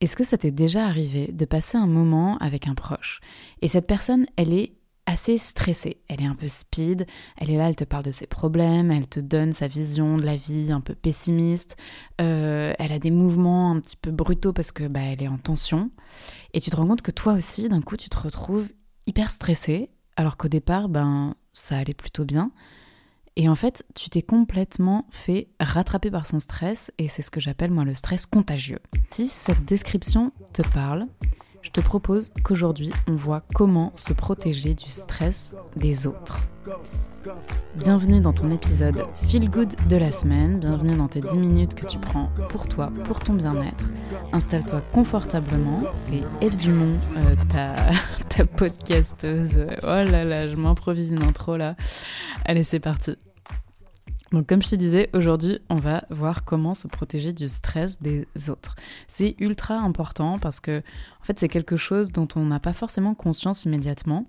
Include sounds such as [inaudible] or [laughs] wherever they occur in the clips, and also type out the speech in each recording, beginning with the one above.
Est-ce que ça t'est déjà arrivé de passer un moment avec un proche et cette personne, elle est assez stressée, elle est un peu speed, elle est là, elle te parle de ses problèmes, elle te donne sa vision de la vie un peu pessimiste, euh, elle a des mouvements un petit peu brutaux parce que bah, elle est en tension, et tu te rends compte que toi aussi, d'un coup, tu te retrouves hyper stressé, alors qu'au départ, ben, ça allait plutôt bien, et en fait, tu t'es complètement fait rattraper par son stress et c'est ce que j'appelle moi le stress contagieux. Si cette description te parle, je te propose qu'aujourd'hui on voit comment se protéger du stress des autres. Bienvenue dans ton épisode Feel Good de la semaine, bienvenue dans tes 10 minutes que tu prends pour toi, pour ton bien-être. Installe-toi confortablement, c'est Eve Dumont, euh, ta, [laughs] ta podcasteuse. Oh là là, je m'improvise une intro là. Allez, c'est parti. Donc comme je te disais, aujourd'hui, on va voir comment se protéger du stress des autres. C'est ultra important parce que en fait, c'est quelque chose dont on n'a pas forcément conscience immédiatement,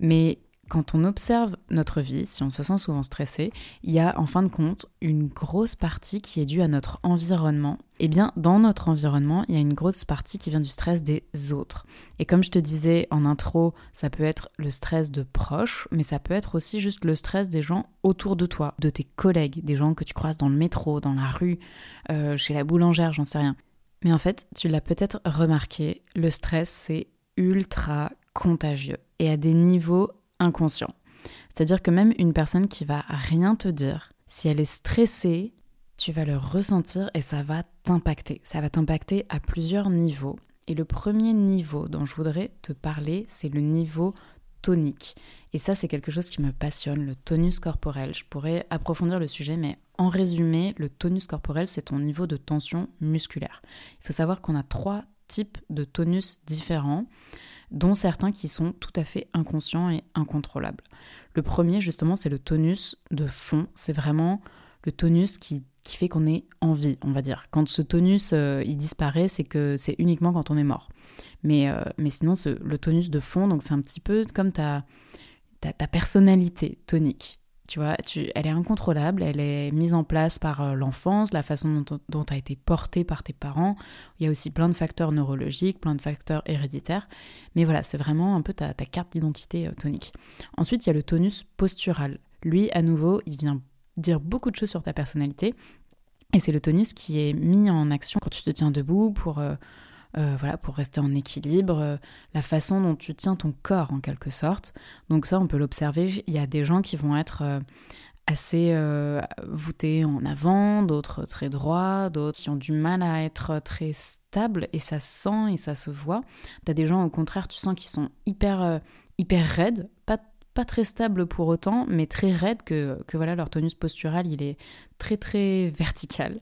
mais quand on observe notre vie, si on se sent souvent stressé, il y a en fin de compte une grosse partie qui est due à notre environnement. Et eh bien, dans notre environnement, il y a une grosse partie qui vient du stress des autres. Et comme je te disais en intro, ça peut être le stress de proches, mais ça peut être aussi juste le stress des gens autour de toi, de tes collègues, des gens que tu croises dans le métro, dans la rue, euh, chez la boulangère, j'en sais rien. Mais en fait, tu l'as peut-être remarqué, le stress, c'est ultra contagieux et à des niveaux inconscient. C'est-à-dire que même une personne qui va rien te dire, si elle est stressée, tu vas le ressentir et ça va t'impacter. Ça va t'impacter à plusieurs niveaux. Et le premier niveau dont je voudrais te parler, c'est le niveau tonique. Et ça, c'est quelque chose qui me passionne, le tonus corporel. Je pourrais approfondir le sujet, mais en résumé, le tonus corporel, c'est ton niveau de tension musculaire. Il faut savoir qu'on a trois types de tonus différents dont certains qui sont tout à fait inconscients et incontrôlables. Le premier, justement, c'est le tonus de fond. C'est vraiment le tonus qui, fait qu'on est en vie, on va dire. Quand ce tonus, euh, il disparaît, c'est que c'est uniquement quand on est mort. Mais, euh, mais sinon, le tonus de fond, donc c'est un petit peu comme ta, ta personnalité tonique. Tu vois, elle est incontrôlable, elle est mise en place par euh, l'enfance, la façon dont tu as été porté par tes parents. Il y a aussi plein de facteurs neurologiques, plein de facteurs héréditaires. Mais voilà, c'est vraiment un peu ta, carte d'identité euh, tonique. Ensuite, il y a le tonus postural. Lui, à nouveau, il vient dire beaucoup de choses sur ta personnalité. Et c'est le tonus qui est mis en action quand tu te tiens debout pour... Euh, euh, voilà, pour rester en équilibre, euh, la façon dont tu tiens ton corps en quelque sorte. Donc ça, on peut l'observer. Il y a des gens qui vont être euh, assez voûtés en avant, d'autres très droits, d'autres qui ont du mal à être très stables et ça se sent et ça se voit. T'as des gens au contraire, tu sens qu'ils sont hyper hyper raides, pas pas très stables pour autant, mais très raides que, que voilà leur tonus postural il est très très vertical.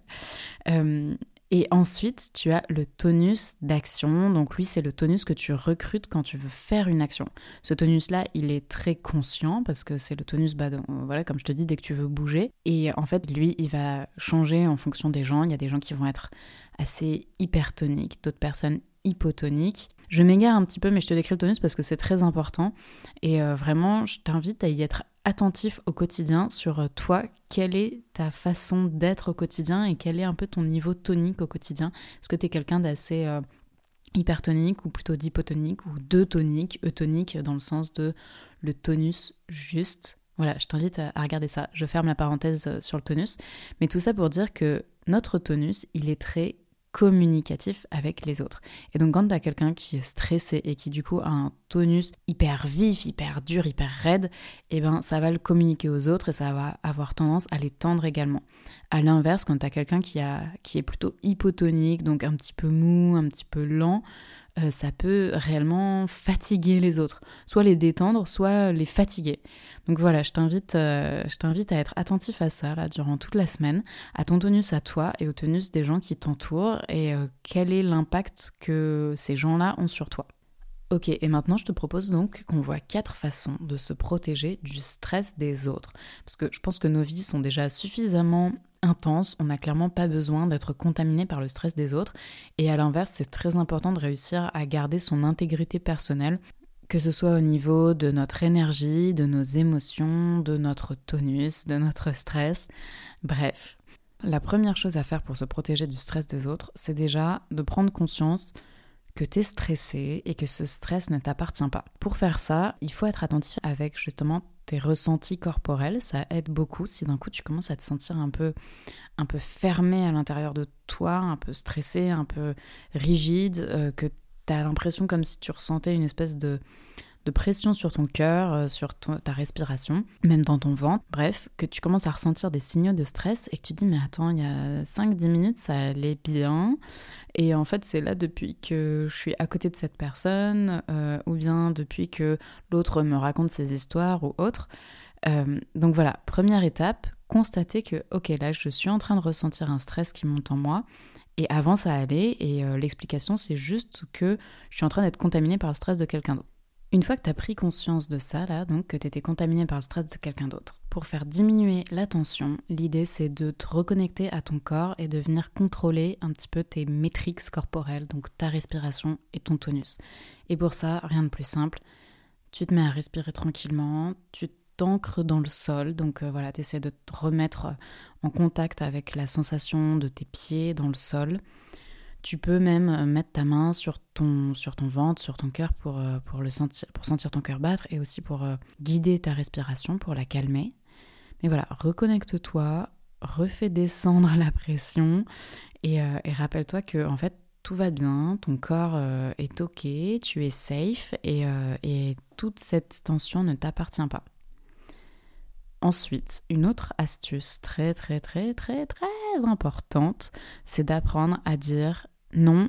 Et ensuite, tu as le tonus d'action. Donc lui, c'est le tonus que tu recrutes quand tu veux faire une action. Ce tonus-là, il est très conscient parce que c'est le tonus, bah, voilà, comme je te dis, dès que tu veux bouger. Et en fait, lui, il va changer en fonction des gens. Il y a des gens qui vont être assez hypertoniques, d'autres personnes hypotoniques. Je m'égare un petit peu, mais je te décris le tonus parce que c'est très important. Et euh, vraiment, je t'invite à y être attentif au quotidien sur euh, toi, quelle est ta façon d'être au quotidien et quel est un peu ton niveau tonique au quotidien? Est-ce que tu es quelqu'un d'assez euh, hypertonique ou plutôt d'hypotonique ou de tonique, eutonique dans le sens de le tonus juste? Voilà, je t'invite à, regarder ça. Je ferme la parenthèse euh, sur le tonus. Mais tout ça pour dire que notre tonus, il est très communicatif avec les autres. Et donc quand tu as quelqu'un qui est stressé et qui du coup a un tonus hyper vif, hyper dur, hyper raide, eh ben ça va le communiquer aux autres et ça va avoir tendance à les tendre également. À l'inverse, quand tu as quelqu'un qui est plutôt hypotonique, donc un petit peu mou, un petit peu lent, euh, ça peut réellement fatiguer les autres. Soit les détendre, soit les fatiguer. Donc voilà, je t'invite, euh, je t'invite à être attentif à ça là durant toute la semaine, à ton tonus à toi et au tonus des gens qui t'entourent et euh, quel est l'impact que ces gens-là ont sur toi. Ok, et maintenant je te propose donc qu'on voit quatre façons de se protéger du stress des autres. Parce que je pense que nos vies sont déjà suffisamment intenses, on n'a clairement pas besoin d'être contaminé par le stress des autres. Et à l'inverse, c'est très important de réussir à garder son intégrité personnelle que ce soit au niveau de notre énergie, de nos émotions, de notre tonus, de notre stress, bref. La première chose à faire pour se protéger du stress des autres, c'est déjà de prendre conscience que tu es stressé et que ce stress ne t'appartient pas. Pour faire ça, il faut être attentif avec justement tes ressentis corporels, ça aide beaucoup si d'un coup tu commences à te sentir un peu un peu fermé à l'intérieur de toi, un peu stressé, un peu rigide, euh, que tu as l'impression comme si tu ressentais une espèce de de pression sur ton cœur, euh, sur ta respiration, même dans ton ventre. Bref, que tu commences à ressentir des signaux de stress et que tu dis mais attends, il y a 5-10 minutes ça allait bien. Et en fait c'est là depuis que je suis à côté de cette personne euh, ou bien depuis que l'autre me raconte ses histoires ou autre. Euh, donc voilà, première étape, constater que ok là je suis en train de ressentir un stress qui monte en moi. Et avant ça allait, et l'explication c'est juste que je suis en train d'être contaminée par le stress de quelqu'un d'autre. Une fois que tu as pris conscience de ça, là, donc que tu étais contaminé par le stress de quelqu'un d'autre, pour faire diminuer la tension, l'idée c'est de te reconnecter à ton corps et de venir contrôler un petit peu tes métriques corporelles, donc ta respiration et ton tonus. Et pour ça, rien de plus simple, tu te mets à respirer tranquillement, tu t'ancres dans le sol, donc euh, voilà, tu essaies de te remettre en contact avec la sensation de tes pieds dans le sol. Tu peux même euh, mettre ta main sur ton, sur ton ventre, sur ton cœur pour, euh, pour, sentir, pour sentir ton cœur battre et aussi pour euh, guider ta respiration, pour la calmer. Mais voilà, reconnecte-toi, refais descendre [laughs] la pression et, rappelle-toi que en fait tout va bien, ton corps est ok, tu es safe et, et toute cette tension ne t'appartient pas. Ensuite, une autre astuce très très très très très importante, c'est d'apprendre à dire non,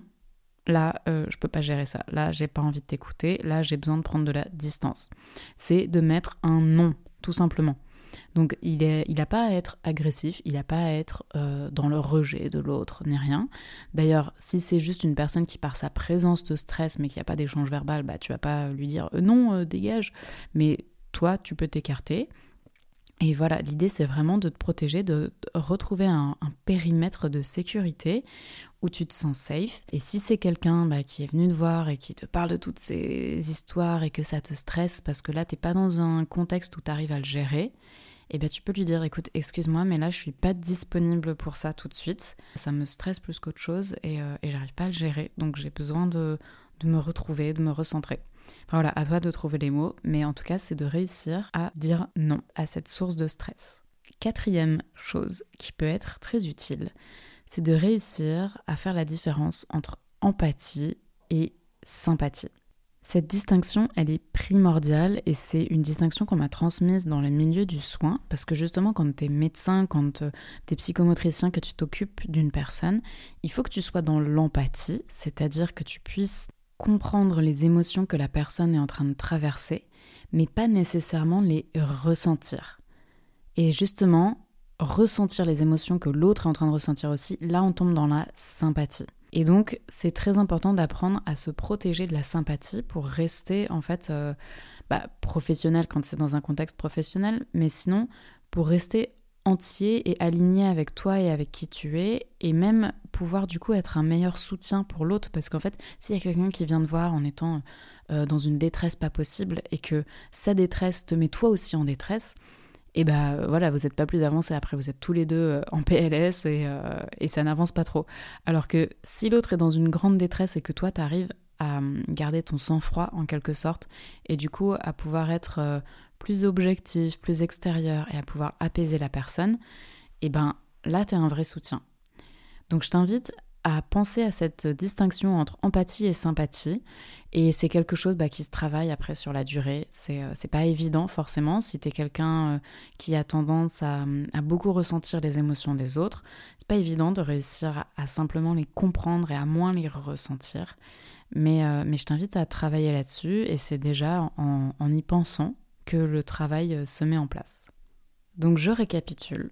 là, euh, je peux pas gérer ça. Là, j'ai pas envie de t'écouter. Là, j'ai besoin de prendre de la distance. C'est de mettre un non, tout simplement. Donc, il n'a il pas à être agressif, il n'a pas à être euh, dans le rejet de l'autre, ni rien. D'ailleurs, si c'est juste une personne qui, par sa présence, te stresse, mais qui n'a pas d'échange verbal, bah, tu vas pas lui dire euh, non, dégage. Mais toi, tu peux t'écarter. Et voilà, l'idée c'est vraiment de te protéger, de retrouver un, périmètre de sécurité où tu te sens safe. Et si c'est quelqu'un bah, qui est venu te voir et qui te parle de toutes ces histoires et que ça te stresse parce que là t'es pas dans un contexte où tu arrives à le gérer, et eh bien tu peux lui dire écoute, excuse-moi, mais là je suis pas disponible pour ça tout de suite. Ça me stresse plus qu'autre chose et, euh, j'arrive pas à le gérer. Donc j'ai besoin de me retrouver, de me recentrer voilà, à toi de trouver les mots, mais en tout cas, c'est de réussir à dire non à cette source de stress. Quatrième chose qui peut être très utile, c'est de réussir à faire la différence entre empathie et sympathie. Cette distinction, elle est primordiale et c'est une distinction qu'on m'a transmise dans le milieu du soin parce que justement quand tu es médecin, quand euh, tu es psychomotricien, que tu t'occupes d'une personne, il faut que tu sois dans l'empathie, c'est-à-dire que tu puisses comprendre les émotions que la personne est en train de traverser, mais pas nécessairement les ressentir. Et justement, ressentir les émotions que l'autre est en train de ressentir aussi, là on tombe dans la sympathie. Et donc c'est très important d'apprendre à se protéger de la sympathie pour rester en fait euh, bah, professionnel quand c'est dans un contexte professionnel, mais sinon pour rester entier et aligné avec toi et avec qui tu es, et même pouvoir du coup être un meilleur soutien pour l'autre, parce qu'en fait, s'il y a quelqu'un qui vient te voir en étant euh, dans une détresse pas possible, et que sa détresse te met toi aussi en détresse, et ben voilà, vous n'êtes pas plus avancé. Après, vous êtes tous les deux euh, en PLS et, euh, et ça n'avance pas trop. Alors que si l'autre est dans une grande détresse et que toi, tu arrives à hum, garder ton sang-froid en quelque sorte, et du coup à pouvoir être plus objectif, plus extérieur et à pouvoir apaiser la personne, et ben là, tu es un vrai soutien. Donc je t'invite à penser à cette distinction entre empathie et sympathie. Et c'est quelque chose bah, qui se travaille après sur la durée. C'est euh, pas évident forcément si tu es quelqu'un euh, qui a tendance à, beaucoup ressentir les émotions des autres. C'est pas évident de réussir à, simplement les comprendre et à moins les ressentir. Mais, euh, mais je t'invite à travailler là-dessus et c'est déjà en y pensant que le travail se met en place. Donc je récapitule.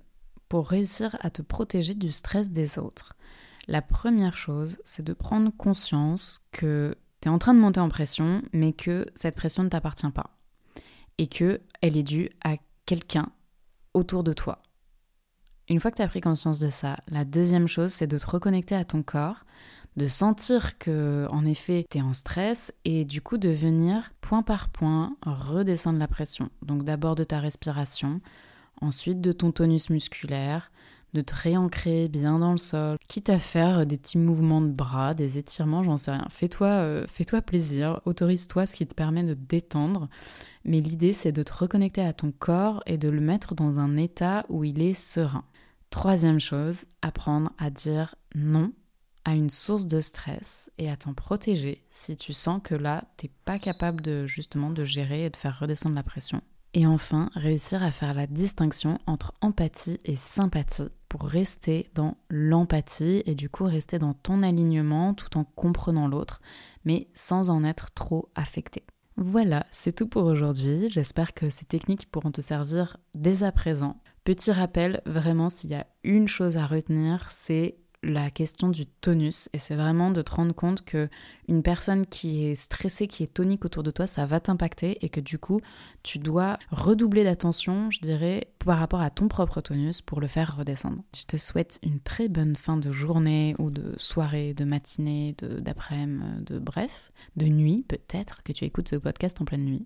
Pour réussir à te protéger du stress des autres, la première chose, c'est de prendre conscience que tu es en train de monter en pression, mais que cette pression ne t'appartient pas. Et que elle est due à quelqu'un autour de toi. Une fois que tu as pris conscience de ça, la deuxième chose, c'est de te reconnecter à ton corps, de sentir que en effet tu es en stress et du coup de venir point par point redescendre la pression. Donc d'abord de ta respiration, ensuite de ton tonus musculaire, de te réancrer bien dans le sol, quitte à faire des petits mouvements de bras, des étirements, j'en sais rien. Fais-toi euh, fais-toi plaisir, autorise-toi ce qui te permet de détendre. Mais l'idée, c'est de te reconnecter à ton corps et de le mettre dans un état où il est serein. Troisième chose, apprendre à dire non à une source de stress et à t'en protéger si tu sens que là, t'es pas capable de justement de gérer et de faire redescendre la pression. Et enfin, réussir à faire la distinction entre empathie et sympathie pour rester dans l'empathie et du coup rester dans ton alignement tout en comprenant l'autre, mais sans en être trop affecté. Voilà, c'est tout pour aujourd'hui. J'espère que ces techniques pourront te servir dès à présent. Petit rappel, vraiment, s'il y a une chose à retenir, c'est la question du tonus et c'est vraiment de te rendre compte que une personne qui est stressée, qui est tonique autour de toi, ça va t'impacter et que du coup, tu dois redoubler d'attention, je dirais, par rapport à ton propre tonus pour le faire redescendre. Je te souhaite une très bonne fin de journée ou de soirée, de matinée, d'après-midi, de, de bref, de nuit peut-être que tu écoutes ce podcast en pleine nuit.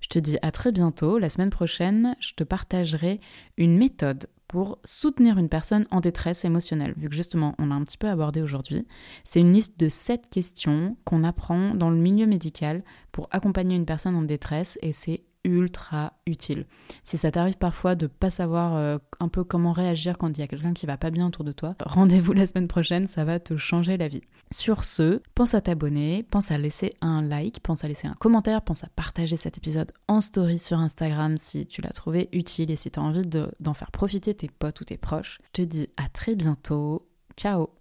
Je te dis à très bientôt. La semaine prochaine, je te partagerai une méthode pour soutenir une personne en détresse émotionnelle, vu que justement on a un petit peu abordé aujourd'hui. C'est une liste de 7 questions qu'on apprend dans le milieu médical pour accompagner une personne en détresse et c'est ultra utile. Si ça t'arrive parfois de pas savoir euh, un peu comment réagir quand il y a quelqu'un qui va pas bien autour de toi, [laughs] rendez-vous la semaine prochaine, ça va te changer la vie. Sur ce, pense à t'abonner, pense à laisser un like, pense à laisser un commentaire, pense à partager cet épisode en story sur Instagram si tu l'as trouvé utile et si tu as envie d'en faire profiter tes potes ou tes proches. Je te dis à très bientôt. Ciao